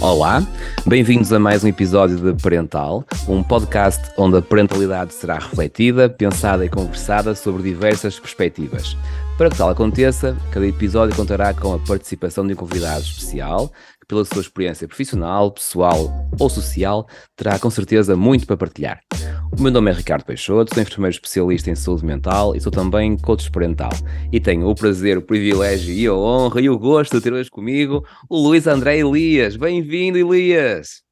Olá, bem-vindos a mais um episódio de Parental, um podcast onde a parentalidade será refletida, pensada e conversada sobre diversas perspectivas. Para que tal aconteça, cada episódio contará com a participação de um convidado especial pela sua experiência profissional, pessoal ou social, terá com certeza muito para partilhar. O meu nome é Ricardo Peixoto, sou enfermeiro especialista em saúde mental e sou também coach parental. E tenho o prazer, o privilégio e a honra e o gosto de ter hoje comigo o Luís André Elias. Bem-vindo, Elias!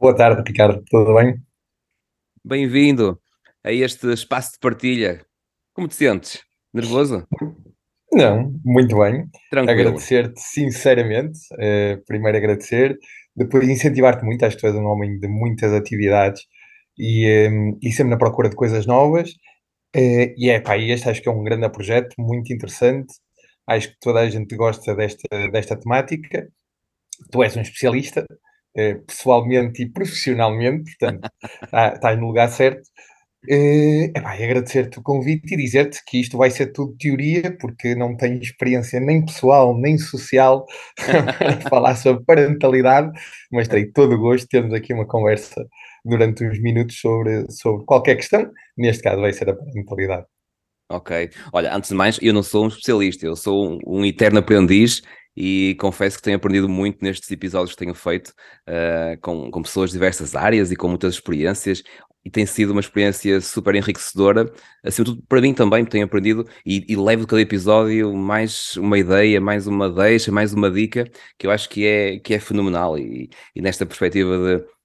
Boa tarde, Ricardo. Tudo bem? Bem-vindo a este espaço de partilha. Como te sentes? Nervoso? Não, muito bem. Tranquilo. Agradecer-te sinceramente. Uh, primeiro agradecer, depois incentivar-te muito. Acho que tu és um homem de muitas atividades e, um, ehm, e sempre na procura de coisas novas. Uh, e é pá, este acho que é um grande projeto, muito interessante. Acho que toda a gente gosta desta, desta temática. Tu és um especialista, uh, pessoalmente e profissionalmente, portanto, tá, estás no lugar certo. Uh, epá, agradecer-te o convite e dizer-te que isto vai ser tudo teoria, porque não tenho experiência nem pessoal nem social para falar sobre parentalidade, mas tenho todo o gosto de termos aqui uma conversa durante uns minutos sobre, sobre qualquer questão, neste caso vai ser a parentalidade. Ok. Olha, antes de mais, eu não sou um especialista, eu sou um, um eterno aprendiz e confesso que tenho aprendido muito nestes episódios que tenho feito uh, com, com pessoas de diversas áreas e com muitas experiências e tem sido uma experiência super enriquecedora, acima de tudo para mim também, tenho aprendido e, e, levo de cada episódio mais uma ideia, mais uma deixa, mais uma dica, que eu acho que é, que é fenomenal. E, e nesta perspectiva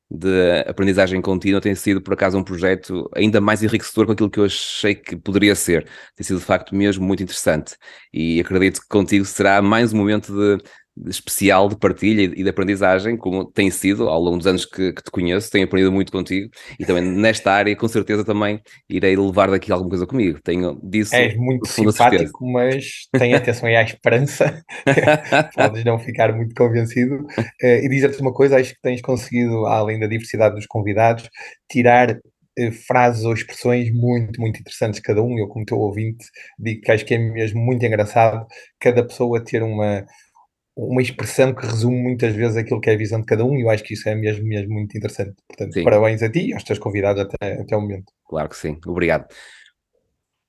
de, de aprendizagem contínua tem sido por acaso um projeto ainda mais enriquecedor com aquilo que eu achei que poderia ser, tem sido de facto mesmo muito interessante. E acredito que contigo será mais um momento de, especial de partilha e de aprendizagem, como tem sido ao longo dos anos que, que, te conheço, tenho aprendido muito contigo e também nesta área, com certeza, também irei levar daqui alguma coisa comigo. Tenho disso. És muito simpático, mas tenho atenção aí à esperança, podes não ficar muito convencido. Uh, e dizer-te uma coisa: acho que tens conseguido, além da diversidade dos convidados, tirar uh, frases ou expressões muito, muito interessantes cada um. Eu, como teu ouvinte, digo que acho que é mesmo muito engraçado cada pessoa ter uma uma expressão que resume muitas vezes aquilo que é a visão de cada um, e eu acho que isso é mesmo, mesmo muito interessante. Portanto, sim. parabéns a ti e aos teus convidados até, até o momento. Claro que sim, obrigado.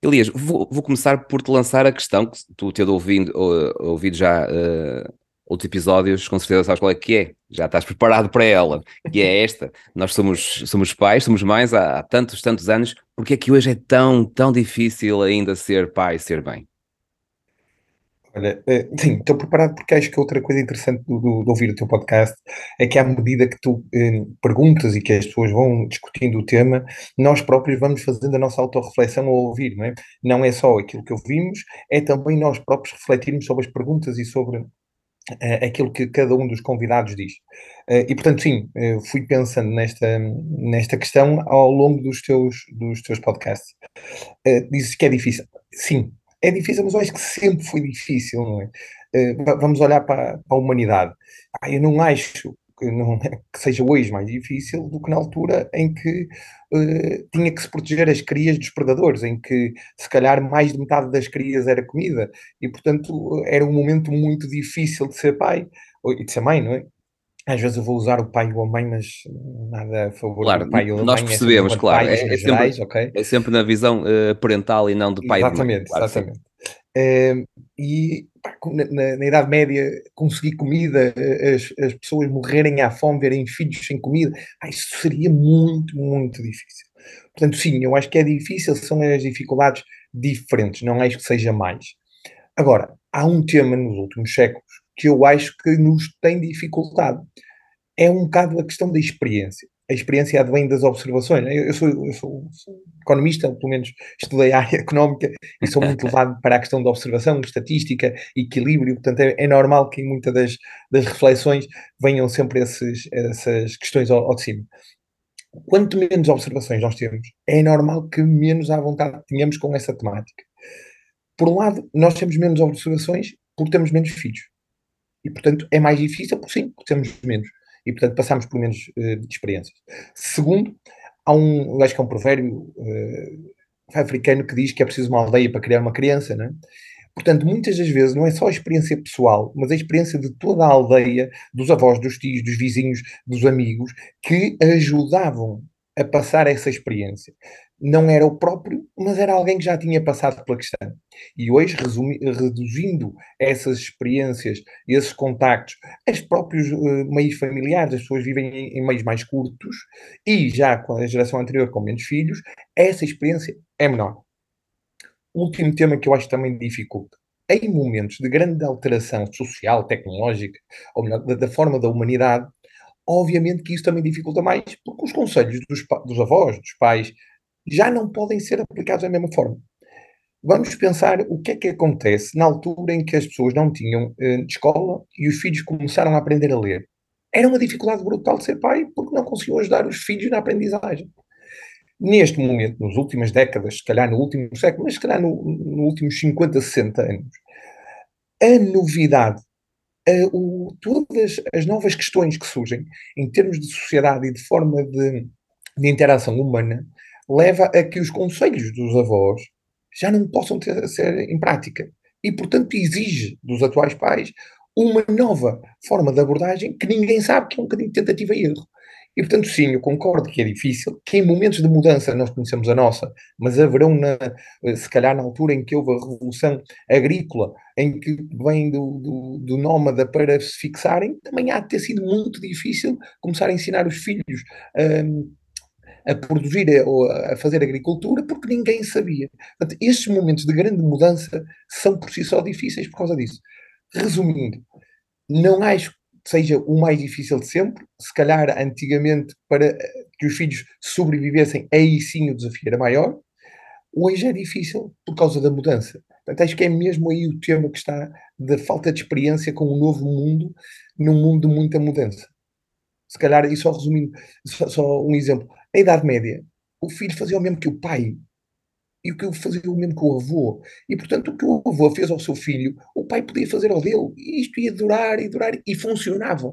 Elias, vou, vou começar por te lançar a questão que tu tendo ouvido, ou, ouvido já uh, outros episódios, com certeza sabes qual é que é, já estás preparado para ela, que é esta. Nós somos, somos pais, somos mães há, há tantos, tantos anos, porque é que hoje é tão, tão difícil ainda ser pai e ser bem? Olha, eh, sim, estou preparado porque acho que outra coisa interessante do, de ouvir o teu podcast é que à medida que tu eh, perguntas e que as pessoas vão discutindo o tema, nós próprios vamos fazendo a nossa autorreflexão ao ouvir, não é? Não é só aquilo que ouvimos, é também nós próprios refletirmos sobre as perguntas e sobre eh, aquilo que cada um dos convidados diz. Eh, e portanto, sim, eh, fui pensando nesta, nesta questão ao longo dos teus, dos teus podcasts. dizes que é difícil. Sim, é difícil, mas eu acho que sempre foi difícil, não é? Uh, vamos olhar para, a humanidade. Ah, eu não acho que, não, que seja hoje mais difícil do que na altura em que uh, tinha que se proteger as crias dos predadores, em que se calhar mais de metade das crias era comida, e portanto era um momento muito difícil de ser pai e de ser mãe, não é? Às vezes eu vou usar o pai ou a mãe, mas nada a favor claro, do pai ou da mãe. Nós é percebemos, é claro. É, é, gerais, sempre, okay? é sempre na visão uh, parental e não do pai exatamente, e mãe. Claro, exatamente. Uh, e pá, na, na, Idade Média, conseguir comida, eh, as, as pessoas morrerem à fome, verem filhos sem comida, pá, isso seria muito, muito difícil. Portanto, sim, eu acho que é difícil, são as dificuldades diferentes, não acho que seja mais. Agora, há um tema nos últimos séculos que eu acho que nos tem dificultado. É um bocado a questão da experiência. A experiência advém das observações. Eu sou, eu sou, sou economista, pelo menos estudei a área económica e sou muito levado para a questão da observação, estatística, equilíbrio. Portanto, é, é normal que em muitas das, das reflexões venham sempre esses, essas questões ao, ao de cima quanto menos observações nós temos, é normal que menos à vontade tenhamos com essa temática. Por um lado, nós temos menos observações porque temos menos filhos. E, portanto, é mais difícil, porque sim, temos menos. E, portanto, passamos por menos uh, experiências. Segundo, há um, eu acho que é um provérbio uh, africano que diz que é preciso uma aldeia para criar uma criança, não é? Portanto, muitas das vezes não é só a experiência pessoal, mas a experiência de toda a aldeia, dos avós, dos tios, dos vizinhos, dos amigos, que ajudavam a passar essa experiência. Não era o próprio, mas era alguém que já tinha passado pela questão. E hoje, resumi, reduzindo essas experiências, esses contactos, os próprios uh, meios familiares, as pessoas vivem em, em meios mais curtos, e já com a geração anterior com menos filhos, essa experiência é menor. Último tema que eu acho também dificulta. Em momentos de grande alteração social, tecnológica, ou melhor, da, da forma da humanidade, obviamente que isso também dificulta mais, porque os conselhos dos, dos avós, dos pais, já não podem ser aplicados da mesma forma. Vamos pensar o que é que acontece na altura em que as pessoas não tinham uh, escola e os filhos começaram a aprender a ler. Era uma dificuldade brutal de ser pai porque não conseguiam ajudar os filhos na aprendizagem. Neste momento, nas últimas décadas, se calhar no último século, mas se calhar nos no últimos 50, 60 anos, a novidade, a, o, todas as novas questões que surgem em termos de sociedade e de forma de, de interação humana, leva a que os conselhos dos avós já não possam ter, ser em prática. E, portanto, exige dos atuais pais uma nova forma de abordagem que ninguém sabe que é um bocadinho de tentativa e erro. E, portanto, sim, eu concordo que é difícil, que em momentos de mudança nós conhecemos a nossa, mas haverão, na, se calhar, na altura em que houve a revolução agrícola, em que vem do, do, do nómada para se fixarem, também há de ter sido muito difícil começar a ensinar os filhos um, a produzir ou a fazer agricultura porque ninguém sabia. Portanto, estes momentos de grande mudança são por si só difíceis por causa disso. Resumindo, não acho seja o mais difícil de sempre. Se calhar, antigamente, para que os filhos sobrevivessem, aí sim o desafio era maior. Hoje é difícil por causa da mudança. Portanto, acho que é mesmo aí o tema que está da falta de experiência com um novo mundo, num mundo de muita mudança. Se calhar, e só resumindo, só, só um exemplo. Na Idade Média, o filho fazia o mesmo que o pai e o que fazia o mesmo que o avô. E, portanto, o que o avô fez ao seu filho, o pai podia fazer ao dele. E isto ia durar e durar e funcionava.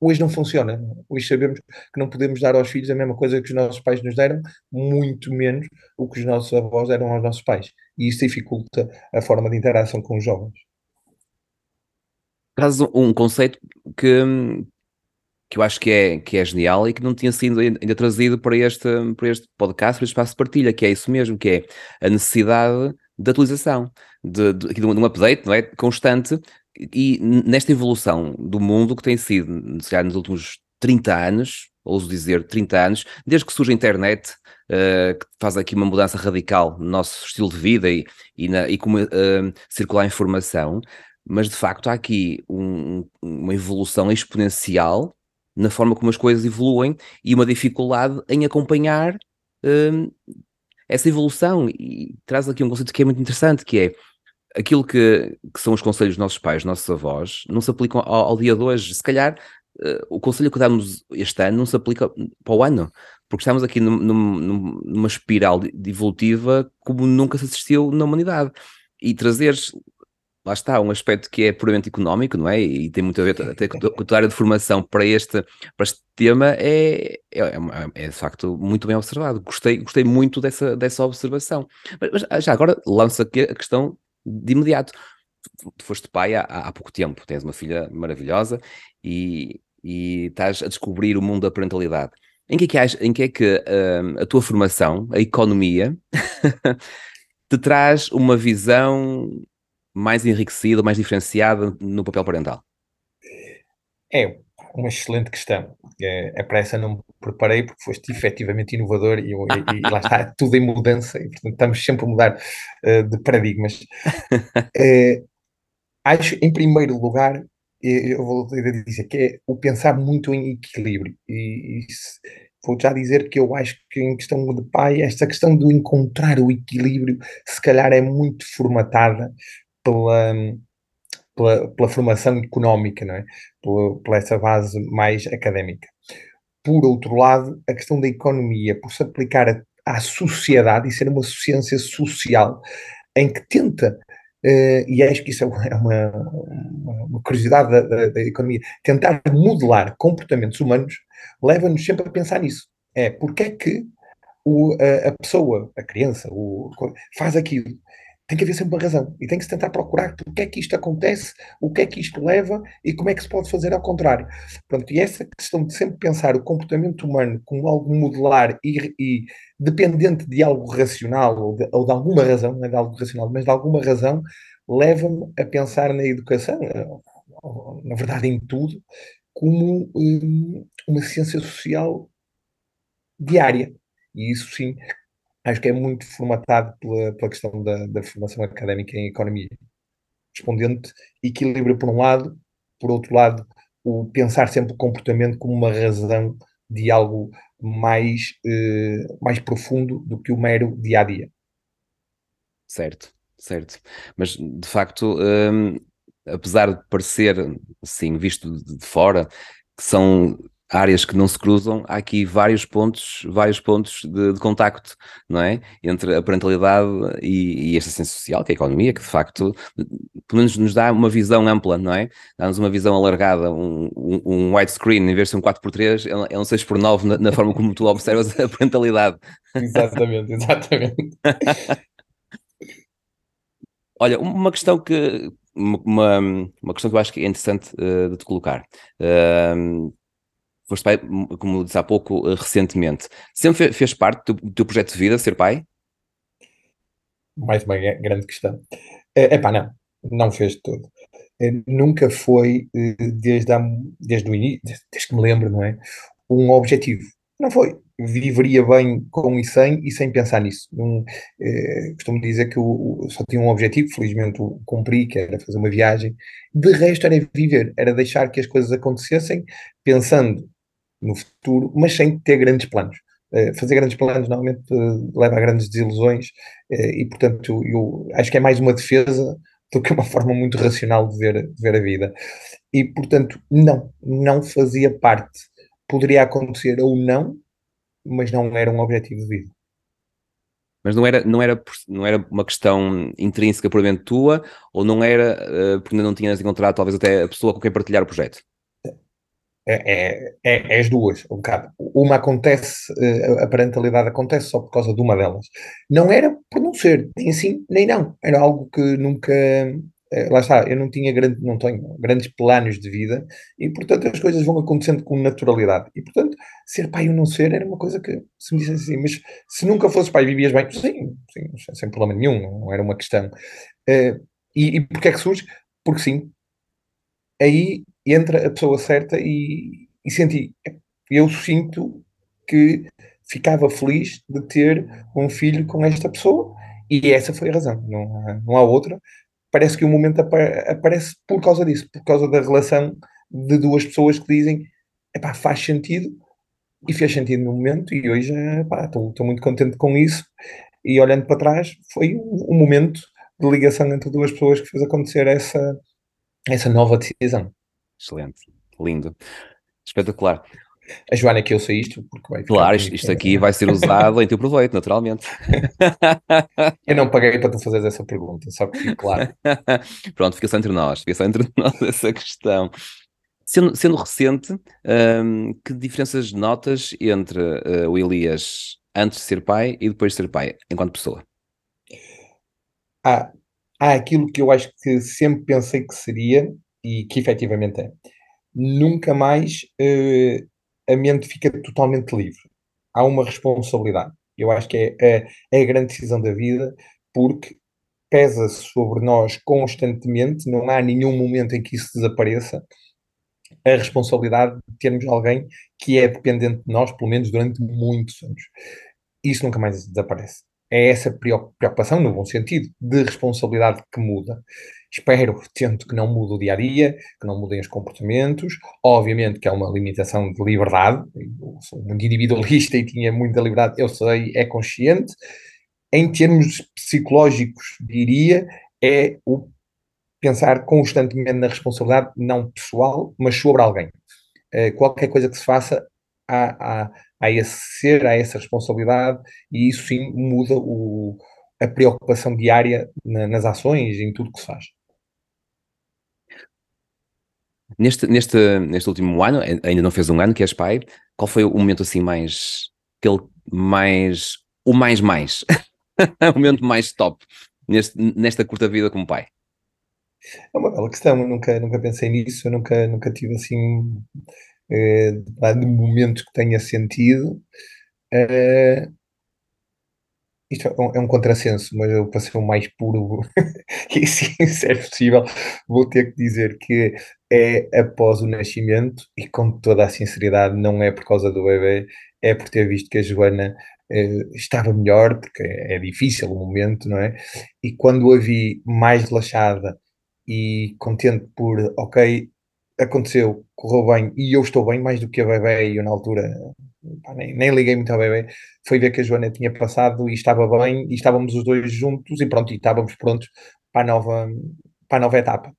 Hoje não funciona. Hoje sabemos que não podemos dar aos filhos a mesma coisa que os nossos pais nos deram, muito menos o que os nossos avós deram aos nossos pais. E isso dificulta a forma de interação com os jovens. Traz um conceito que, que eu acho que é, que é genial e que não tinha sido ainda trazido para este, para este podcast, para este espaço de partilha, que é isso mesmo, que é a necessidade de atualização, de, de, de um update não é? constante, e nesta evolução do mundo que tem sido, se calhar nos últimos 30 anos, ouso dizer 30 anos, desde que surge a internet, uh, que faz aqui uma mudança radical no nosso estilo de vida e, e, na, e como uh, circular a informação, mas de facto há aqui um, uma evolução exponencial na forma como as coisas evoluem e uma dificuldade em acompanhar hum, essa evolução. E traz aqui um conceito que é muito interessante, que é aquilo que, que são os conselhos dos nossos pais, dos nossos avós, não se aplicam ao, ao dia de hoje. Se calhar uh, o conselho que damos este ano não se aplica para o ano, porque estamos aqui num, num, numa espiral evolutiva como nunca se assistiu na humanidade. E trazeres lá está, um aspecto que é puramente económico, não é? E tem muito a ver até com a tua área de formação para este, para este tema, é, é, é, é, de facto muito bem observado. Gostei, gostei muito dessa, dessa observação. Mas, mas ah, já agora lanço aqui a questão de imediato. Tu foste pai há, há pouco tempo, tens uma filha maravilhosa e, e estás a descobrir o mundo da parentalidade. Em que é que, em que, é que uh, a tua formação, a economia, te traz uma visão mais enriquecida, mais diferenciada no papel parental? É uma excelente questão. É, é para essa não me preparei porque foste efetivamente inovador e, e, e lá está, tudo em mudança e portanto estamos sempre a mudar uh, de paradigmas. é, acho, em primeiro lugar, eu vou dizer que é o pensar muito em equilíbrio e, e vou já dizer que eu acho que em questão de pai, esta questão de encontrar o equilíbrio, se calhar é muito formatada pela, pela, pela formação económica, não é? Pela, pela essa base mais académica. Por outro lado, a questão da economia, por se aplicar à sociedade e ser uma ciência social em que tenta Uh, e acho que isso é, é uma, uma, uma curiosidade da, da, da, economia. Tentar modelar comportamentos humanos leva-nos sempre a pensar nisso. É porque é que o, a, a, pessoa, a criança, o, faz aquilo tem que haver sempre uma razão e tem que se tentar procurar porque é que isto acontece, o que é que isto leva e como é que se pode fazer ao contrário. Pronto, e essa questão de sempre pensar o comportamento humano como algo modular e, e dependente de algo racional ou de, ou de, alguma razão, não é de algo racional, mas de alguma razão, leva-me a pensar na educação, na verdade em tudo, como um, uma ciência social diária. E isso sim acho que é muito formatado pela, pela questão da, da formação académica em economia. Respondente, equilíbrio por um lado, por outro lado, o pensar sempre o comportamento como uma razão de algo mais, eh, mais profundo do que o mero dia a dia. Certo, certo. Mas de facto, hum, apesar de parecer, sim, visto de fora, que são áreas que não se cruzam, há aqui vários pontos, vários pontos de, de contacto, não é? Entre a parentalidade e, e esta ciência social, que é a economia, que de facto, pelo menos nos dá uma visão ampla, não é? Dá-nos uma visão alargada, um, um, um widescreen, em vez de ser um 4x3, é um 6x9 na, na forma como tu observas a parentalidade. Exatamente, exatamente. Olha, uma questão que uma, uma questão que eu acho que é interessante uh, de te colocar. Uh, foste pai, como disse há pouco, eh, recentemente. Sempre fez parte do, teu projeto de vida ser pai? Mais uma grande questão. É pá, não, não fez de todo. É, nunca foi, eh, desde, a, desde o início, desde que me lembro, não é? Um objetivo. Não foi. Viveria bem com e sem, e sem pensar nisso. Não, eh, costumo dizer que eu, só tinha um objetivo, felizmente o cumpri, que era fazer uma viagem. De resto, era viver, era deixar que as coisas acontecessem, pensando no futuro, mas sem ter grandes planos. Uh, fazer grandes planos normalmente uh, leva a grandes desilusões uh, e, portanto, eu, acho que é mais uma defesa do que uma forma muito racional de ver, de ver a vida. E, portanto, não, não fazia parte. Poderia acontecer ou não, mas não era um objetivo de vida. Mas não era, não era, não era uma questão intrínseca puramente tua, ou não era porque ainda não tinhas encontrado talvez até a pessoa com quem partilhar o projeto? É, é, é, é, as duas, um bocado. Uma acontece, eh, a parentalidade acontece só por causa de uma delas. Não era por não ser, nem sim, nem não. Era algo que nunca. Eh, lá está, eu não tinha grande, não tenho grandes planos de vida e, portanto, as coisas vão acontecendo com naturalidade. E, portanto, ser pai ou não ser era uma coisa que, se me dissesse assim, mas se nunca fosse pai, vivias bem? Sim, sim sem problema nenhum, não era uma questão. Uh, e, e porquê é que surge? Porque sim, aí entra a pessoa certa e, e senti, eu sinto que ficava feliz de ter um filho com esta pessoa e essa foi a razão, não há, não há outra. Parece que o momento aparece por causa disso, por causa da relação de duas pessoas que dizem epá, faz sentido e fez sentido no momento e hoje estou muito contente com isso e olhando para trás foi um, um momento de ligação entre duas pessoas que fez acontecer essa, essa nova decisão. Excelente, lindo, espetacular. A Joana que eu sei isto, porque vai Claro, isto, isto aqui vai ser usado em teu proveito, naturalmente. eu não paguei para tu fazeres essa pergunta, só que claro. Pronto, fica só entre nós, fica só entre nós essa questão. Sendo, sendo recente, um, que diferenças notas entre uh, o Elias antes de ser pai e depois de ser pai, enquanto pessoa? Há, há aquilo que eu acho que sempre pensei que seria, e que efetivamente é, nunca mais uh, a mente fica totalmente livre. Há uma responsabilidade. Eu acho que é, é, é a grande decisão da vida, porque pesa sobre nós constantemente, não há nenhum momento em que isso desapareça, a responsabilidade de termos alguém que é dependente de nós, pelo menos durante muitos anos. Isso nunca mais desaparece. É essa preocupação, no bom sentido, de responsabilidade que muda espero, tento que não mude o dia a dia, que não mudem os comportamentos. Obviamente que é uma limitação de liberdade, eu sou muito individualista e tinha muita liberdade, eu sei, é consciente. Em termos psicológicos, diria, é o pensar constantemente na responsabilidade, não pessoal, mas sobre alguém. Uh, qualquer coisa que se faça, há, há, há esse ser, há essa responsabilidade, e isso sim muda o, a preocupação diária na, nas ações, em tudo que se faz. Neste, neste, neste último ano, ainda não fez um ano que és pai, qual foi o momento assim mais, aquele mais, o mais mais, o momento mais top neste, nesta curta vida como pai? É uma bela questão, eu nunca, nunca pensei nisso, eu nunca, nunca tive assim eh, de momentos que tenha sentido. Eh, isto é um, é um contrassenso, mas eu para ser o mais puro e se é possível, vou ter que dizer que é após o nascimento e com toda a sinceridade, não é por causa do bebê, é por ter visto que a Joana eh, estava melhor, porque é difícil o momento, não é? E quando a vi mais relaxada e contente por, ok, aconteceu, correu bem e eu estou bem mais do que a bebê e eu na altura pá, nem, nem, liguei muito ao bebê, foi ver que a Joana tinha passado e estava bem e estávamos os dois juntos e pronto, e estávamos prontos para a nova, para a nova etapa.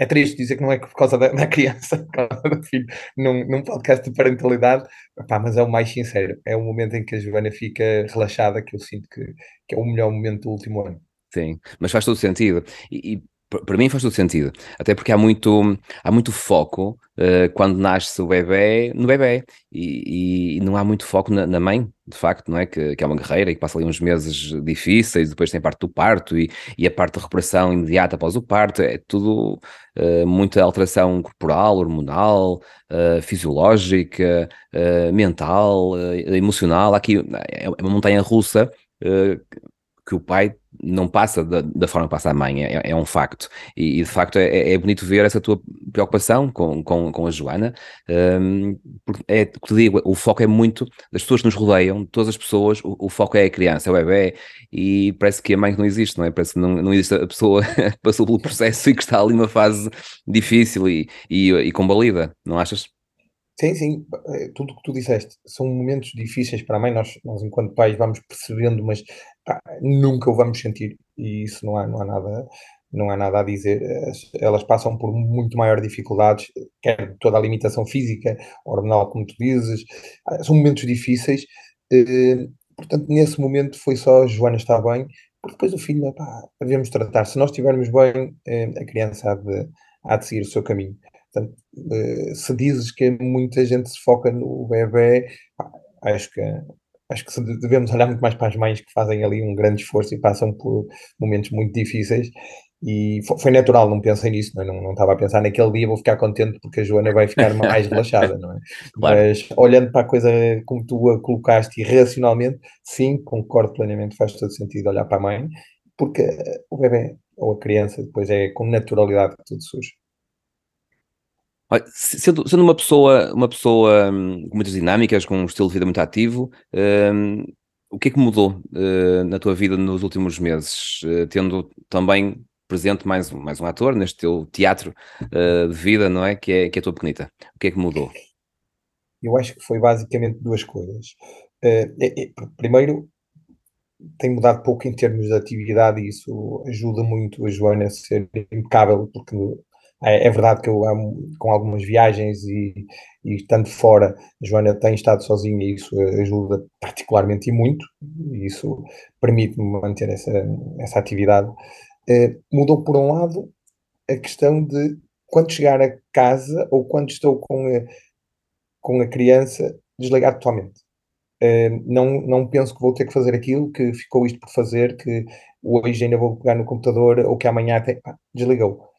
É triste dizer que não é por causa da, da criança, por causa do filho, num, num podcast de parentalidade, pá, mas é o mais sincero. É o momento em que a Joana fica relaxada que eu sinto que, que é o melhor momento do último ano. Sim, mas faz todo sentido. E, e para mim faz todo sentido, até porque há muito, há muito foco uh, quando nasce o bebê no bebê e, e não há muito foco na, na, mãe, de facto, não é? Que, que, é uma guerreira e que passa ali uns meses difíceis, depois tem a parte do parto e, e a parte de recuperação imediata após o parto, é tudo uh, muita alteração corporal, hormonal, uh, fisiológica, mental, emocional. Aqui é uma montanha russa que o pai não passa da, da, forma que passa a mãe, é, é um facto. E, e de facto é, é, bonito ver essa tua preocupação com, com, com a Joana, um, porque é que te digo, o foco é muito das pessoas que nos rodeiam, todas as pessoas, o, o, foco é a criança, é o bebê, e parece que a mãe não existe, não é? Parece que não, não existe a pessoa que passou pelo processo e que está ali numa fase difícil e, e, e combalida, não achas? Sim, sim, eh, tudo o que tu disseste são momentos difíceis para a mãe, nós, nós enquanto pais vamos percebendo, mas nunca o vamos sentir. E isso não há, não há nada não há nada a dizer, elas passam por muito maior dificuldades, quer toda a limitação física, hormonal, como tu dizes, ah, são momentos difíceis, eh, portanto, nesse momento foi só Joana estar bem, porque depois o filho, pá, devemos tratar, se nós estivermos bem, eh, a criança há de, há de seguir o seu caminho. Portanto, eh, se dizes que muita gente se foca no bebê, acho que acho que devemos olhar muito mais para as mães que fazem ali um grande esforço e passam por momentos muito difíceis e foi natural, não pensei nisso, não, é? não, não, estava a pensar naquele dia vou ficar contente porque a Joana vai ficar mais relaxada, não é? Claro. Mas olhando para a coisa como tu a colocaste e racionalmente, sim, concordo plenamente, faz todo sentido olhar para a mãe, porque o bebê ou a criança depois é com naturalidade que tudo surge. Sendo, sendo uma pessoa, uma pessoa hum, com muitas dinâmicas, com um estilo de vida muito ativo, um, o que é que mudou uh, na tua vida nos últimos meses? Uh, tendo também presente mais, mais um ator neste teu teatro uh, de vida, não é? Que, é? que é a tua pequenita. O que é que mudou? Eu acho que foi basicamente duas coisas. É, é, primeiro, tem mudado pouco em termos de atividade e isso ajuda muito a Joana a ser impecável, porque é, é verdade que eu com algumas viagens e, e estando fora, a Joana tem estado sozinha e isso ajuda particularmente e muito, e isso permite-me manter essa, essa atividade. Eh, mudou por um lado a questão de quando chegar a casa ou quando estou com a, com a criança, desligar totalmente. Uh, não, não penso que vou ter que fazer aquilo, que ficou isto por fazer, que hoje ainda vou pegar no computador ou que amanhã tem. Ah, desligou.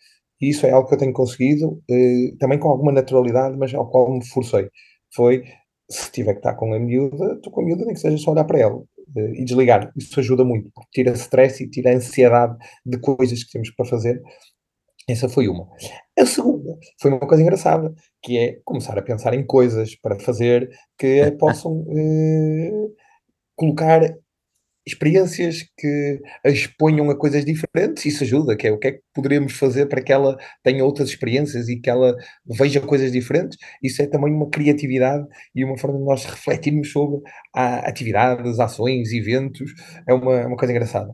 E isso é algo que eu tenho conseguido, eh, também com alguma naturalidade, mas ao qual me forcei. Foi, se tiver que estar com a miúda, estou com a miúda, nem que seja só olhar para ela eh, e desligar. Isso ajuda muito, porque tira stress e tira ansiedade de coisas que temos para fazer. Essa foi uma. A segunda foi uma coisa engraçada, que é começar a pensar em coisas para fazer que possam eh, colocar experiências que a exponham a coisas diferentes, isso ajuda, que é o que é que poderemos fazer para que ela tenha outras experiências e que ela veja coisas diferentes, isso é também uma criatividade e uma forma de nós refletirmos sobre atividades, ações, eventos, é uma, uma coisa engraçada.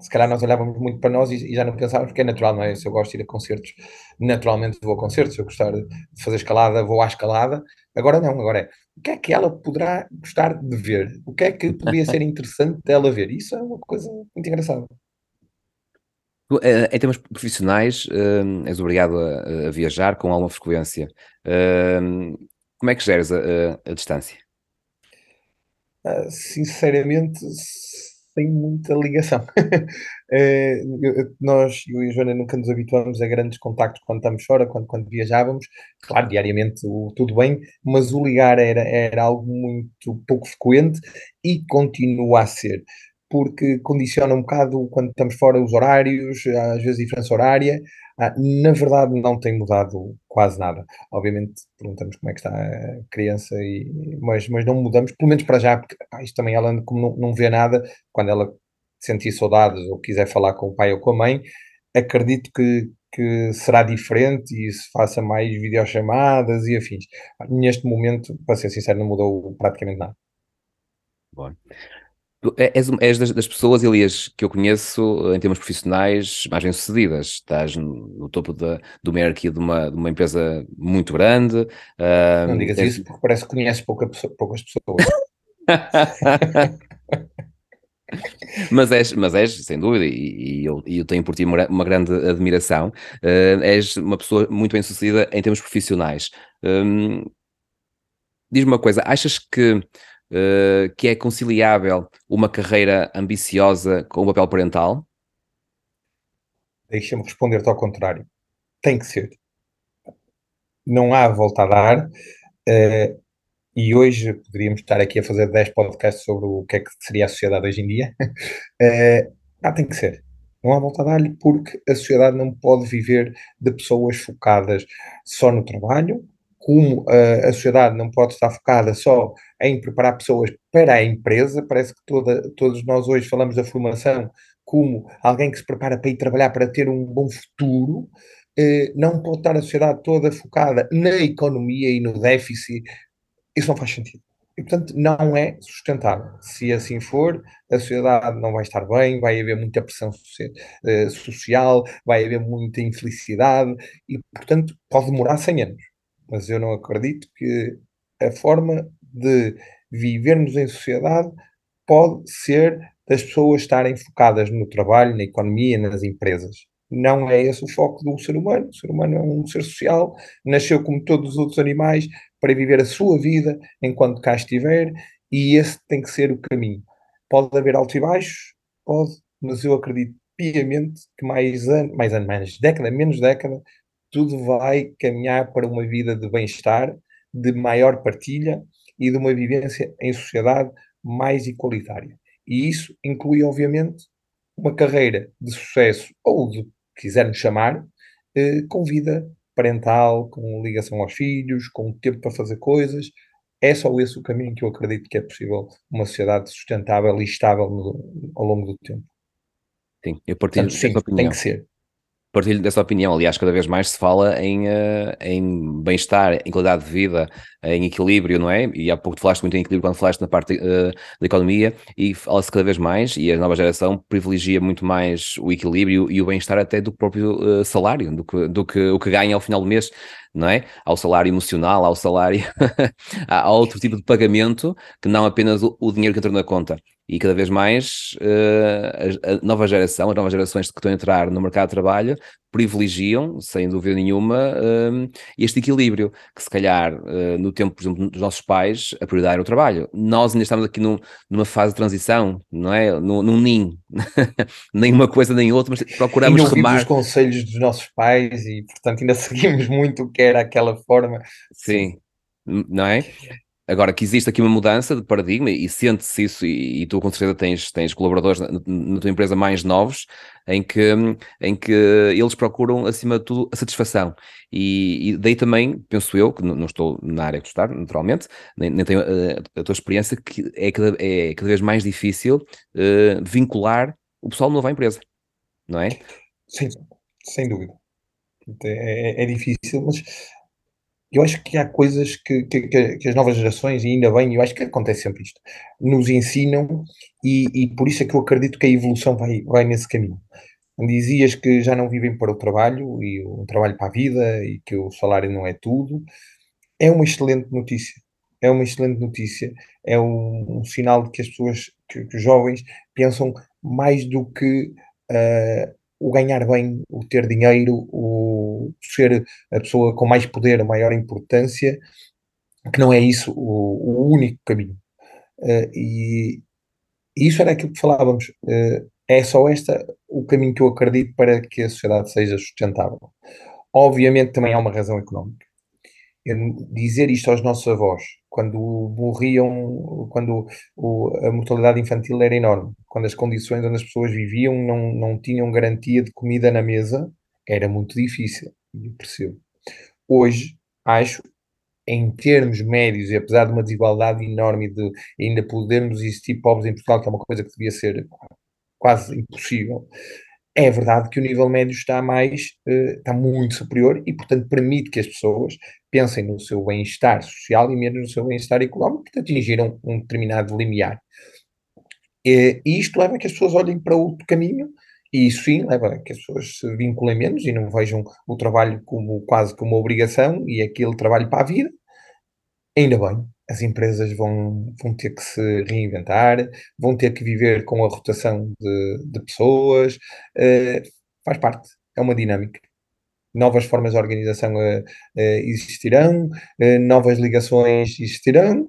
se calhar nós olhávamos muito para nós e, já não pensávamos, porque é natural, não é? Se eu gosto de ir a concertos, naturalmente vou a concertos, se eu gostar de fazer escalada, vou à escalada. Agora não, agora é o que é que ela poderá gostar de ver? O que é que poderia ser interessante dela ver? Isso é uma coisa muito engraçada. Eh, em termos profissionais, uh, és obrigado a, a, viajar com alguma frequência. Uh, como é que geres a, a, a distância? Uh, sinceramente, sem muita ligação. é, nós, eu e a Joana, nunca nos habituamos a grandes contactos quando estamos fora, quando, quando viajávamos. Claro, diariamente tudo bem, mas o ligar era, era algo muito pouco frequente e continua a ser porque condiciona um bocado quando estamos fora os horários, às vezes diferença horária. Ah, na verdade, não tem mudado quase nada. Obviamente, perguntamos como é que está a criança, e, mas, mas não mudamos, pelo menos para já, porque isto também ela, como não, não vê nada, quando ela sentir saudades ou quiser falar com o pai ou com a mãe, acredito que, que será diferente e se faça mais videochamadas e afins. Neste momento, para ser sincero, não mudou praticamente nada. Bom. É, és, és das, das, pessoas, Elias, que eu conheço em termos profissionais mais bem-sucedidas. Estás no, no topo da, do hierarquia de uma, de uma empresa muito grande. Uh, não digas isso porque parece que conheces pouca, poucas pessoas. mas, és, mas és, sem dúvida, e, e, eu, e eu tenho por ti uma, uma grande admiração, uh, és uma pessoa muito bem-sucedida em termos profissionais. Um, Diz-me uma coisa, achas que uh, que é conciliável uma carreira ambiciosa com o papel parental? Deixa-me responder-te ao contrário. Tem que ser. Não há volta a dar. Uh, e hoje poderíamos estar aqui a fazer 10 podcasts sobre o que é que seria a sociedade hoje em dia. Uh, ah, tem que ser. Não há volta a dar-lhe porque a sociedade não pode viver de pessoas focadas só no trabalho, como a, a sociedade não pode estar focada só em preparar pessoas para a empresa, parece que toda, todos nós hoje falamos da formação como alguém que se prepara para ir trabalhar para ter um bom futuro, eh, não pode estar a sociedade toda focada na economia e no déficit. Isso não faz sentido. E, portanto, não é sustentável. Se assim for, a sociedade não vai estar bem, vai haver muita pressão eh, social, vai haver muita infelicidade e, portanto, pode demorar 100 anos mas eu não acredito que a forma de vivermos em sociedade pode ser das pessoas estarem focadas no trabalho, na economia, nas empresas. Não é esse o foco do ser humano. O ser humano é um ser social, nasceu como todos os outros animais para viver a sua vida enquanto cá estiver, e esse tem que ser o caminho. Pode haver altos e baixos, pode, mas eu acredito piamente que mais ano, mais ano, mais década, menos década, tudo vai caminhar para uma vida de bem-estar, de maior partilha e de uma vivência em sociedade mais igualitária. E isso inclui, obviamente, uma carreira de sucesso, ou de quisermos chamar, eh, com vida parental, com ligação aos filhos, com tempo para fazer coisas. É só esse o caminho que eu acredito que é possível uma sociedade sustentável e estável no, ao longo do tempo. Sim, eu partilho Portanto, sim, tem que ser partilho dessa opinião. Aliás, cada vez mais se fala em, uh, em bem-estar, em qualidade de vida, em equilíbrio, não é? E há pouco falaste muito em equilíbrio quando falaste na parte uh, da economia e fala-se cada vez mais e a nova geração privilegia muito mais o equilíbrio e o bem-estar até do próprio uh, salário, do que, do que o que ganha ao final do mês não é? Ao salário emocional, ao salário, há outro tipo de pagamento que não apenas o, o dinheiro que entra na conta. E cada vez mais uh, a, a, nova geração, as novas gerações que estão a entrar no mercado de trabalho privilegiam, sem dúvida nenhuma, uh, este equilíbrio, que se calhar uh, no tempo, por exemplo, dos nossos pais, a prioridade era o trabalho. Nós ainda estamos aqui num, numa fase de transição, não é? Num, num ninho, nem uma coisa nem outra, mas procuramos ainda remar. os conselhos dos nossos pais e, portanto, ainda seguimos muito o que era aquela forma. Sim, Sim. não é? Agora que existe aqui uma mudança de paradigma e sente-se isso, e, e, tu com certeza tens, tens colaboradores na, na, tua empresa mais novos, em que, em que eles procuram, acima de tudo, a satisfação. E, e daí também, penso eu, que não, estou na área que tu naturalmente, nem, nem tenho a, a, tua experiência, que é cada, é cada vez mais difícil uh, vincular o pessoal novo à empresa, não é? Sim, sem dúvida. É, é, é difícil, mas eu acho que há coisas que, que, que, as novas gerações, e ainda bem, eu acho que acontece sempre isto, nos ensinam, e, e por isso é que eu acredito que a evolução vai, vai nesse caminho. Dizias que já não vivem para o trabalho e o trabalho para a vida e que o salário não é tudo. É uma excelente notícia. É uma excelente notícia. É um, um sinal de que as pessoas, que, que, os jovens, pensam mais do que uh, o ganhar bem, o ter dinheiro, o ser a pessoa com mais poder, a maior importância, que não é isso o, o único caminho. Uh, e, isso era aquilo que falávamos. Uh, é só este o caminho que eu acredito para que a sociedade seja sustentável. Obviamente também há uma razão económica. dizer isto aos nossos avós, quando morriam, quando o, a mortalidade infantil era enorme, quando as condições onde as pessoas viviam não, não tinham garantia de comida na mesa, era muito difícil, eu percebo. Hoje, acho, em termos médios, e apesar de uma desigualdade enorme de ainda podermos existir pobres em Portugal, que é uma coisa que devia ser quase impossível, é verdade que o nível médio está mais, uh, está muito superior e, portanto, permite que as pessoas pensem no seu bem-estar social e menos no seu bem-estar económico, porque atingiram um determinado limiar. E, e isto leva a que as pessoas olhem para outro caminho e isso sim leva a que as pessoas se vinculem menos e não vejam o trabalho como quase como uma obrigação e aquele trabalho para a vida. Ainda bem, as empresas vão, vão ter que se reinventar, vão ter que viver com a rotação de, de pessoas, uh, faz parte, é uma dinâmica. Novas formas de organização uh, uh, existirão, novas ligações existirão,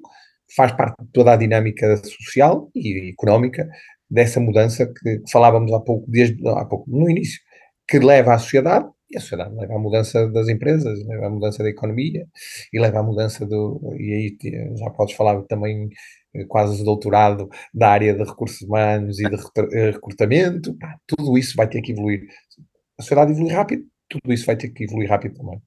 faz parte de toda a dinâmica social e económica dessa mudança que falávamos há pouco, desde há pouco, no início, que leva à sociedade e a sociedade leva à mudança das empresas, leva à mudança da economia e leva à mudança do. E aí já podes falar também eh, quase doutorado da área de recursos humanos e de eh, recrutamento. tudo isso vai ter que evoluir. A sociedade evolui rápido, tudo isso vai ter que evoluir rápido também.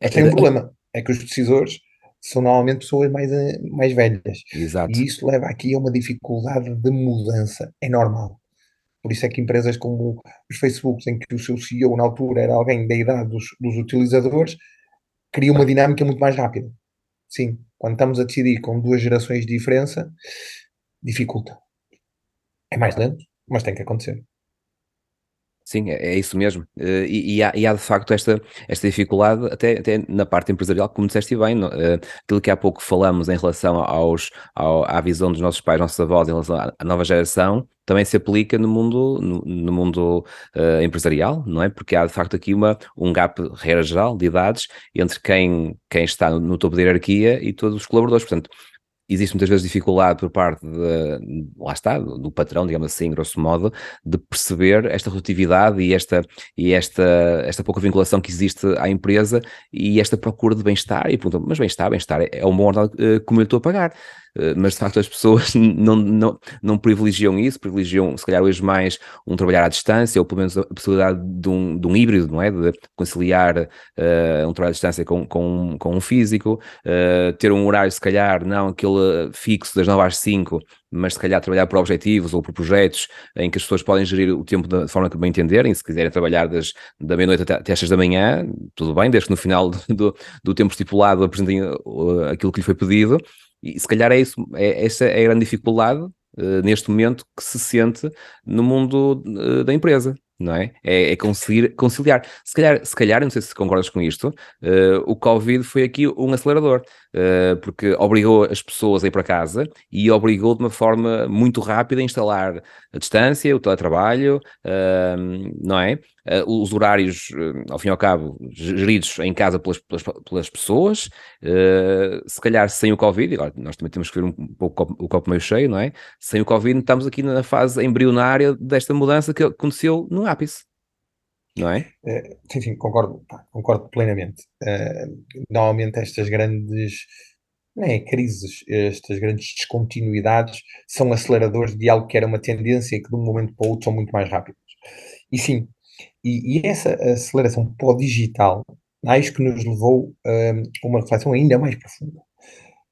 É que tem um problema, é que os decisores são normalmente pessoas mais, eh, mais velhas. Exato. E isso leva aqui a uma dificuldade de mudança. É normal. Por isso é que empresas como os Facebooks, em que o seu CEO na altura era alguém da idade dos, dos utilizadores, cria uma dinâmica muito mais rápida. Sim, quando estamos a decidir com duas gerações de diferença, dificulta. É mais lento, mas tem que acontecer. Sim, é, é isso mesmo. Uh, e, e, há, e, há, de facto esta, esta dificuldade, até, até na parte empresarial, como disseste bem, uh, aquilo que há pouco falamos em relação aos, ao, à visão dos nossos pais, nossos avós, em relação à nova geração, também se aplica no mundo, no, no mundo uh, empresarial, não é? Porque há de facto aqui uma, um gap, regra geral, de idades entre quem, quem está no, no topo da hierarquia e todos os colaboradores. Portanto, existe muitas vezes dificuldade por parte de, lá está, do, patrão, digamos assim, grosso modo, de perceber esta rotatividade e esta, e esta, esta pouca vinculação que existe à empresa e esta procura de bem-estar. E perguntam, mas bem-estar, bem-estar é um bom uh, como eu estou a pagar. Eh, mas de facto as pessoas não, não, não privilegiam isso, privilegiam se calhar hoje mais um trabalhar à distância, ou pelo menos a possibilidade de um, de um híbrido, não é? De conciliar uh, um trabalho à distância com, com, com um físico, uh, ter um horário se calhar, não aquele fixo das 9 às 5, mas se calhar trabalhar por objetivos ou por projetos em que as pessoas podem gerir o tempo da forma que bem entenderem, se quiserem trabalhar das, da meia-noite até, às 6 da manhã, tudo bem, desde que no final do, do tempo estipulado apresentem aquilo que lhe foi pedido, e se calhar é isso, é, essa é a grande dificuldade uh, neste momento que se sente no mundo uh, da empresa não é? É, é conseguir conciliar. Se calhar, se calhar, não sei se concordas com isto, uh, o Covid foi aqui um acelerador, uh, porque obrigou as pessoas a ir para casa e obrigou de uma forma muito rápida a instalar a distância, o teletrabalho, uh, não é? os horários, ao fim e ao cabo, geridos em casa pelas, pelas, pelas pessoas, se calhar sem o Covid, agora nós também temos que ver um pouco o copo meio cheio, não é? Sem o Covid, estamos aqui na fase embrionária desta mudança que aconteceu no ápice, não é? Uh, sim, sim, concordo, pá, concordo plenamente. Uh, normalmente estas grandes não é, crises, estas grandes descontinuidades são aceleradores de algo que era uma tendência e que de um momento para o outro são muito mais rápidos. E sim, e, e essa aceleração para o digital acho que nos levou uh, a uma reflexão ainda mais profunda.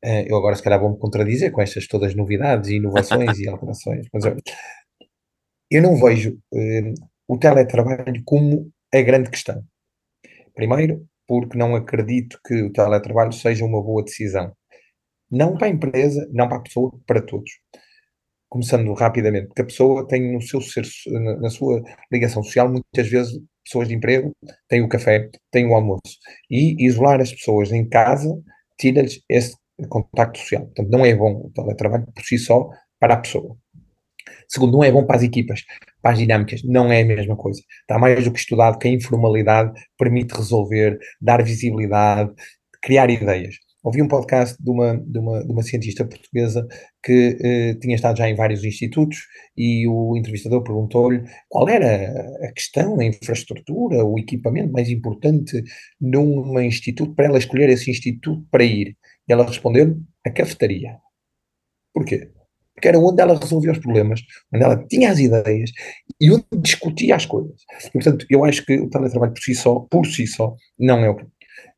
Uh, eu agora se calhar vou-me contradizer com estas todas novidades e inovações e alterações, mas eu, eu não vejo uh, o teletrabalho como a grande questão. Primeiro, porque não acredito que o teletrabalho seja uma boa decisão. Não para a empresa, não para a pessoa, para todos. Começando rapidamente, porque a pessoa tem no seu ser, na, sua ligação social, muitas vezes pessoas de emprego, têm o café, têm o almoço. E isolar as pessoas em casa tira-lhes esse contacto social. Portanto, não é bom o teletrabalho por si só para a pessoa. Segundo, não é bom para as equipas, para as dinâmicas, não é a mesma coisa. Está mais do que estudado que a informalidade permite resolver, dar visibilidade, criar ideias. Ouvi um podcast de uma, de uma, de uma cientista portuguesa que eh, tinha estado já em vários institutos e o entrevistador perguntou-lhe qual era a questão, a infraestrutura, o equipamento mais importante num instituto para ela escolher esse instituto para ir. E ela respondeu-lhe a cafetaria. Porquê? Porque era onde ela resolvia os problemas, onde ela tinha as ideias e onde discutia as coisas. E, portanto, eu acho que o teletrabalho por si só, por si só, não é o que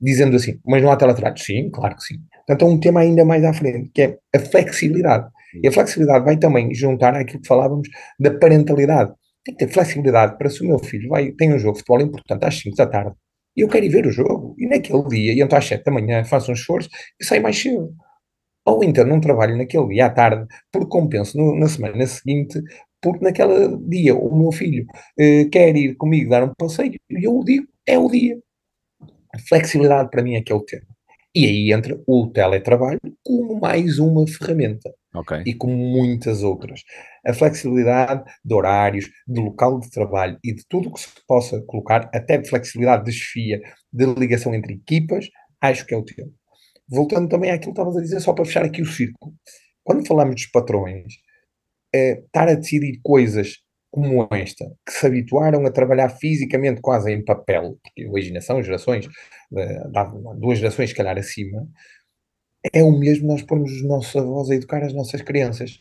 dizendo assim, mas não há teletrabalho? Sim, claro que sim. Portanto, é um tema ainda mais à frente, que é a flexibilidade. E a flexibilidade vai também juntar aquilo que falávamos da parentalidade. Tem que ter flexibilidade para se o meu filho vai, tem um jogo de futebol importante às 5 da tarde e eu quero ir ver o jogo, e naquele dia, e então às 7 da manhã faço um esforço e saio mais cedo. Ou então não trabalho naquele dia à tarde, porque compenso no, na semana seguinte, porque naquele dia o meu filho eh, quer ir comigo dar um passeio e eu o digo, é o dia. Flexibilidade para mim é que é o tema. E aí entra o teletrabalho como mais uma ferramenta. Okay. E como muitas outras. A flexibilidade de horários, de local de trabalho e de tudo o que se possa colocar, até de flexibilidade de chefia, de ligação entre equipas, acho que é o tema. Voltando também àquilo que estavas a dizer, só para fechar aqui o círculo. Quando falamos dos patrões, é, estar a decidir coisas como esta, que se habituaram a trabalhar fisicamente quase em papel, porque hoje ainda são gerações, eh, duas gerações se calhar acima, é o mesmo nós pormos os nossos avós a educar as nossas crianças.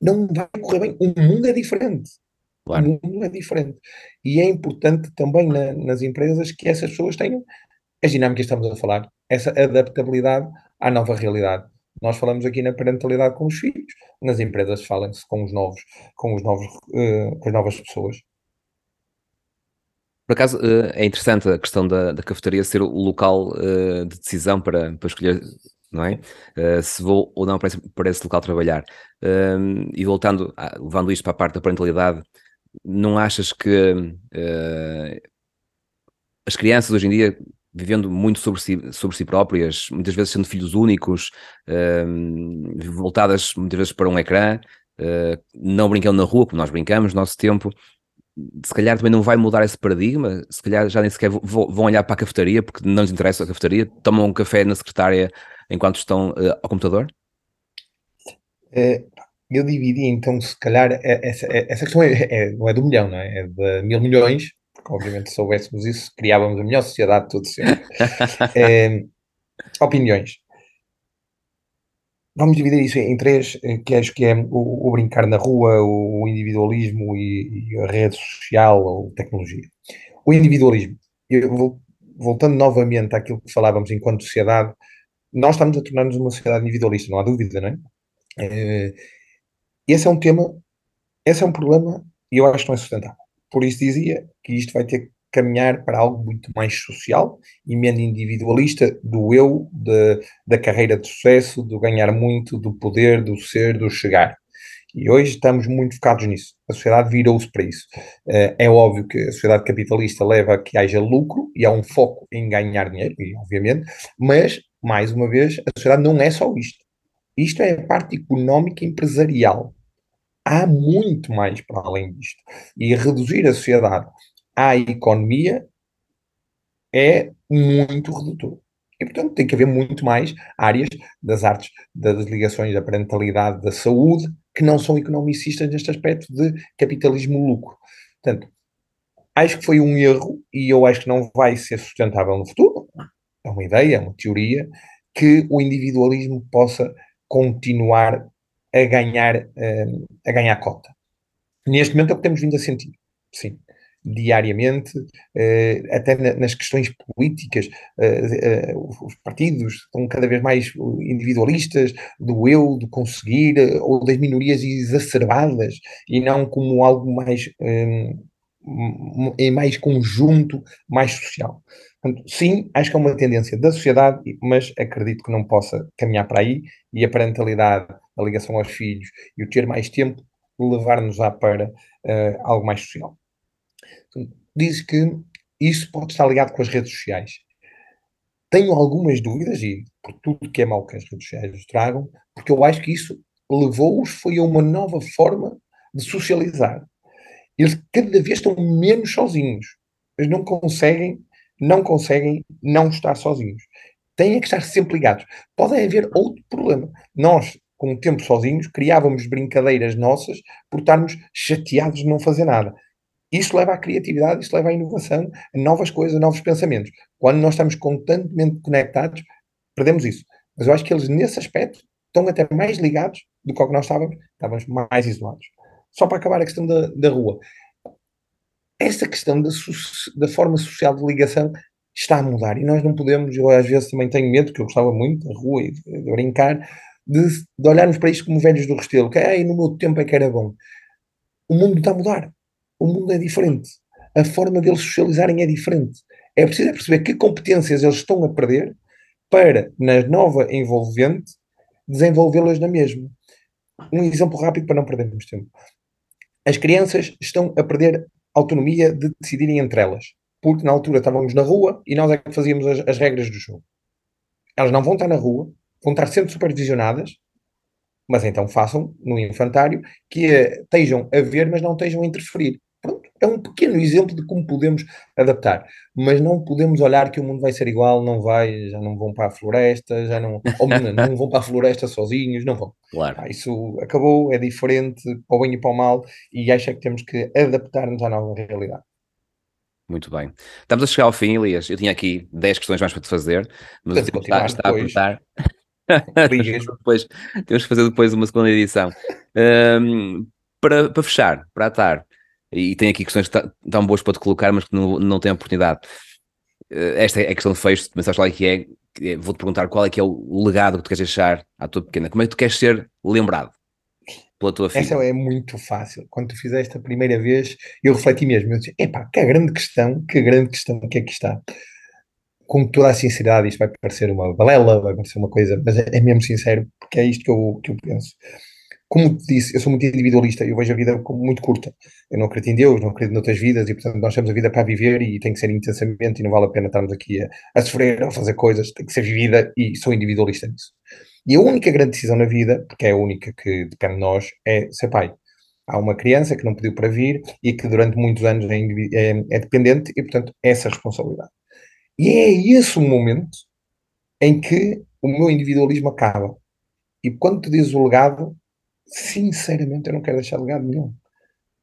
Não vai correr bem. O mundo é diferente. Claro. O mundo é diferente. E é importante também na, nas empresas que essas pessoas tenham as dinâmicas que estamos a falar, essa adaptabilidade à nova realidade. Nós falamos aqui na parentalidade com os filhos, nas empresas falam-se com os novos, com os novos, uh, com as novas pessoas. Por acaso uh, é interessante a questão da, da cafetaria ser o local uh, de decisão para, para escolher, não é? se vou ou não para esse, para esse local trabalhar. Ehm, e voltando, levando isto para a parte da parentalidade, não achas que as crianças hoje em dia vivendo muito sobre si, sobre si próprias, muitas vezes sendo filhos únicos, uh, voltadas muitas vezes para um ecrã, uh, não brincando na rua como nós brincamos no nosso tempo. Se calhar também não vai mudar esse paradigma, se calhar já nem sequer vão olhar para a cafetaria porque não lhes interessa a cafetaria, tomam um café na secretária enquanto estão uh, ao computador? É, eu dividi então, se calhar, é, essa, é, essa questão é, é, não é do milhão, não é? É de mil milhões, obviamente se soubéssemos isso, criávamos a melhor sociedade de todo sempre. é, opiniões. Vamos dividir isso em três, eh, que acho que é o, o brincar na rua, o individualismo e, e, a rede social ou tecnologia. O individualismo, eu voltando novamente àquilo que falávamos enquanto sociedade, nós estamos a tornar-nos uma sociedade individualista, não há dúvida, não é? é? Esse é um tema, esse é um problema e eu acho que não é sustentável. Por isso dizia que isto vai ter que caminhar para algo muito mais social e menos individualista do eu, de, da carreira de sucesso, do ganhar muito, do poder, do ser, do chegar. E hoje estamos muito focados nisso. A sociedade virou-se para isso. Eh, é óbvio que a sociedade capitalista leva a que haja lucro e há um foco em ganhar dinheiro, obviamente, mas, mais uma vez, a sociedade não é só isto. Isto é a parte económica empresarial há muito mais para além disto. E reduzir a sociedade à economia é muito redutor. E, portanto, tem que haver muito mais áreas das artes, das ligações, da parentalidade, da saúde, que não são economicistas neste aspecto de capitalismo-lucro. Portanto, acho que foi um erro e eu acho que não vai ser sustentável no futuro. É uma ideia, é uma teoria, que o individualismo possa continuar a ganhar, uh, a ganhar cota. Neste momento é o que temos vindo a sentir, sim, diariamente, uh, até na, nas questões políticas, uh, os partidos estão cada vez mais individualistas do eu, do conseguir, ou das minorias exacerbadas, e não como algo mais, em mais conjunto, mais social. Portanto, sim, acho que é uma tendência da sociedade, mas acredito que não possa caminhar para aí e a parentalidade, a ligação aos filhos e o ter mais tempo levar-nos á para uh, algo mais social. Diz que isso pode estar ligado com as redes sociais. Tenho algumas dúvidas, e por tudo que é mau que as redes sociais nos tragam, porque eu acho que isso levou-os foi a uma nova forma de socializar. Eles cada vez estão menos sozinhos. Eles não conseguem, não conseguem não estar sozinhos. Têm que estar sempre ligados. Pode haver outro problema. Nós, com o tempo sozinhos, criávamos brincadeiras nossas por estarmos chateados de não fazer nada. Isso leva à criatividade, isso leva à inovação, a novas coisas, a novos pensamentos. Quando nós estamos constantemente conectados, perdemos isso. Mas eu acho que eles, nesse aspecto, estão até mais ligados do que o que nós estávamos, estávamos mais isolados. Só para acabar a questão da, da rua. Esta questão da, da forma social de ligação está a mudar e nós não podemos, eu às vezes também tenho medo, que eu gostava muito da rua e de brincar, de, de, olharmos para isto como velhos do Restelo, que é, no meu tempo é que era bom. O mundo está a mudar. O mundo é diferente. A forma deles socializarem é diferente. É preciso perceber que competências eles estão a perder para, na nova envolvente, desenvolvê-las na mesma. Um exemplo rápido para não perdermos tempo. As crianças estão a perder autonomia de decidirem entre elas, porque na altura estávamos na rua e nós é que fazíamos as, as regras do jogo. Elas não vão estar na rua, vão estar sempre supervisionadas, mas então façam no infantário que estejam a ver, mas não estejam a interferir. Pronto, é um pequeno exemplo de como podemos adaptar, mas não podemos olhar que o mundo vai ser igual, não vai, já não vão para a floresta, já não, ou não, não vão para a floresta sozinhos, não vão. Claro. Ah, isso acabou, é diferente, para o bem e para o mal, e acho é que temos que adaptar-nos à nova realidade. Muito bem. Estamos a chegar ao fim, Elias. Eu tinha aqui 10 questões mais para te fazer, mas o tempo está, está a apertar. depois, temos que fazer depois uma segunda edição. Um, para, para fechar, para atar, e tem aqui questões que estão boas para te colocar, mas que não, não têm oportunidade. Eh, esta é a questão de fecho, mas sabes qual é que é? Vou-te perguntar qual é que é o legado que tu queres deixar à tua pequena. Como é que tu queres ser lembrado pela tua filha? Essa é muito fácil. Quando tu fizeste a primeira vez, eu refleti mesmo. Eu disse, epá, que grande questão, que grande questão que aqui está. Com toda a sinceridade, isto vai parecer uma balela, vai parecer uma coisa, mas é, é mesmo sincero, porque é isto que eu, que eu penso como te disse, eu sou muito individualista, eu vejo a vida como muito curta. Eu não acredito em Deus, não acredito noutras vidas e, portanto, nós temos a vida para viver e tem que ser intensamente e não vale a pena estarmos aqui a, a sofrer a fazer coisas, tem que ser vivida e sou individualista nisso. E a única grande decisão na vida, porque é a única que depende de nós, é ser pai. Há uma criança que não pediu para vir e que durante muitos anos é, é, é dependente e, portanto, é essa responsabilidade. E é esse o momento em que o meu individualismo acaba. E quando tu dizes o legado, sinceramente, eu não quero deixar legado nenhum.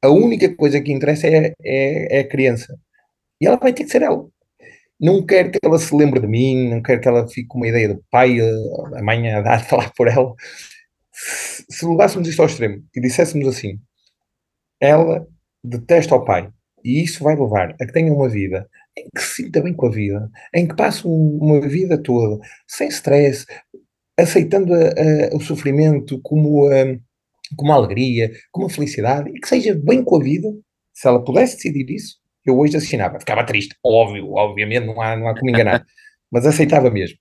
A única coisa que interessa é, é, é, a criança. E ela vai ter que ser ela. Não quero que ela se lembre de mim, não quero que ela fique com uma ideia do pai, a mãe a dar falar por ela. Se levássemos isto ao extremo e disséssemos assim: ela detesta o pai, e isso vai levar a que tenha uma vida em que se sinta bem com a vida, em que passe uma vida toda sem stress, aceitando a, a, o sofrimento como a, com uma alegria, com uma felicidade e que seja bem com a vida. Se ela pudesse decidir isso, eu hoje assinava. Ficava triste, óbvio, obviamente, não há, não há como enganar, mas aceitava mesmo.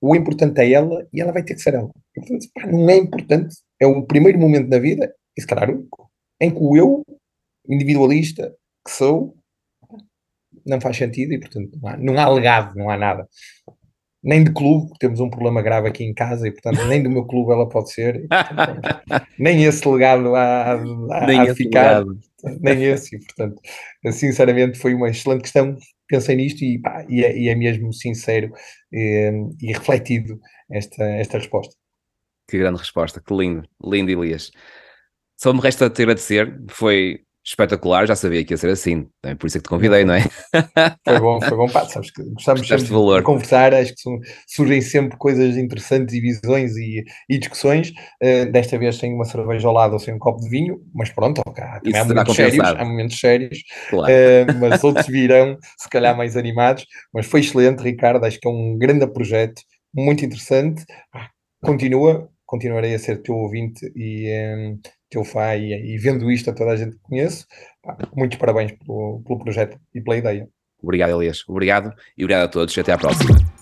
O importante é ela e ela vai ter que ser ela. portanto, pá, não é importante, é o primeiro momento da vida, e se calhar único, em que o eu, individualista que sou, não faz sentido e, portanto, não há, não há legado, não há nada nem de clube, temos um problema grave aqui em casa e, portanto, nem do meu clube ela pode ser. E, portanto, nem esse legado há, há, nem há de ficar, legado. nem esse. E, portanto, sinceramente, foi uma excelente questão. Pensei nisto e, pá, e, é, e é, mesmo sincero e, e, refletido esta, esta resposta. Que grande resposta, que lindo, lindo, Elias. Só me resta te agradecer, foi espetacular, já sabia que ia ser assim, é por isso é que te convidei, não é? Foi bom, foi bom, pá, sabes que gostamos sempre valor. de conversar, acho que surgem sempre coisas interessantes e visões e, e discussões, uh, desta vez sem uma cerveja ao lado ou sem um copo de vinho, mas pronto, okay, também há momentos, sérios, há momentos sérios, claro. uh, mas outros virão, se calhar mais animados, mas foi excelente, Ricardo, acho que é um grande projeto, muito interessante, continua, continuarei a ser teu ouvinte e, um, teu fã e, vendo isto a toda a gente que conheço, muitos parabéns pelo, pelo projeto e pela ideia. Obrigado, Elias. Obrigado e obrigado a todos. Até à próxima.